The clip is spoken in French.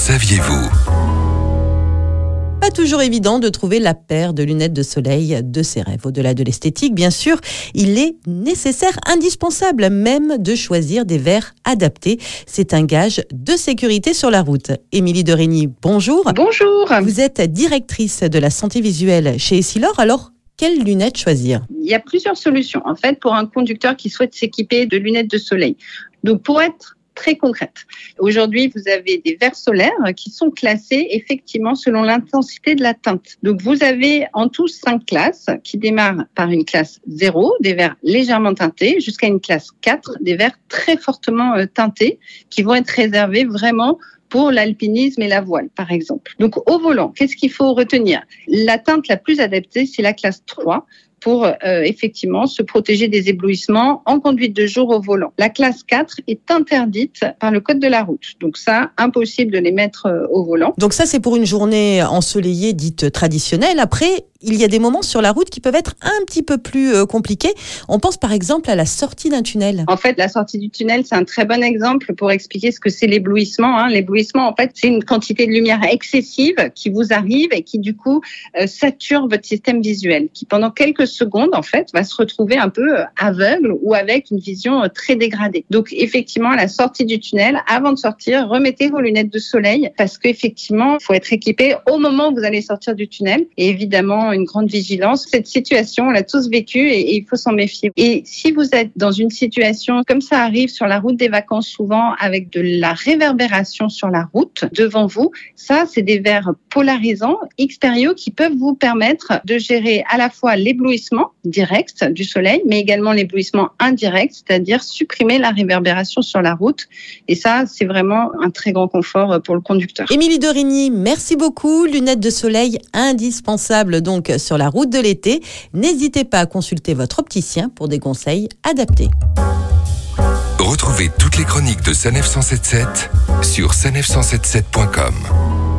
saviez-vous pas toujours évident de trouver la paire de lunettes de soleil de ses rêves. Au-delà de l'esthétique, bien sûr, il est nécessaire, indispensable même de choisir des verres adaptés. C'est un gage de sécurité sur la route. Émilie de Régny, bonjour. Bonjour. Vous êtes directrice de la santé visuelle chez Essilor. Alors, quelles lunettes choisir? Il y a plusieurs solutions en fait pour un conducteur qui souhaite s'équiper de lunettes de soleil. Donc pour être très concrète. Aujourd'hui, vous avez des verres solaires qui sont classés effectivement selon l'intensité de la teinte. Donc, vous avez en tout cinq classes qui démarrent par une classe 0, des verres légèrement teintés, jusqu'à une classe 4, des verres très fortement euh, teintés qui vont être réservés vraiment pour l'alpinisme et la voile, par exemple. Donc, au volant, qu'est-ce qu'il faut retenir? La teinte la plus adaptée, c'est la classe 3 pour euh, effectivement se protéger des éblouissements en conduite de jour au volant. La classe 4 est interdite par le code de la route. Donc ça, impossible de les mettre euh, au volant. Donc ça, c'est pour une journée ensoleillée dite traditionnelle. Après, il y a des moments sur la route qui peuvent être un petit peu plus euh, compliqués. On pense par exemple à la sortie d'un tunnel. En fait, la sortie du tunnel, c'est un très bon exemple pour expliquer ce que c'est l'éblouissement. Hein. L'éblouissement, en fait, c'est une quantité de lumière excessive qui vous arrive et qui, du coup, euh, sature votre système visuel, qui pendant quelques secondes, en fait, va se retrouver un peu euh, aveugle ou avec une vision très dégradée. Donc, effectivement, à la sortie du tunnel, avant de sortir, remettez vos lunettes de soleil parce qu'effectivement, il faut être équipé au moment où vous allez sortir du tunnel. Et évidemment, une grande vigilance. Cette situation, on l'a tous vécue et, il faut s'en méfier. Et si vous êtes dans une situation comme ça arrive sur la route des vacances souvent avec de la réverbération sur la route devant vous, ça c'est des verres polarisants extérieurs qui peuvent vous permettre de gérer à la fois l'éblouissement direct du soleil, mais également l'éblouissement indirect, c'est-à-dire supprimer la réverbération sur la route. Et ça, c'est vraiment un très grand confort pour le conducteur. Émilie Dorigny, merci beaucoup. Lunettes de soleil indispensables donc sur la route de l'été. N'hésitez pas à consulter votre opticien pour des conseils adaptés. Retrouvez toutes les chroniques de Sanef 177 sur sanef177.com.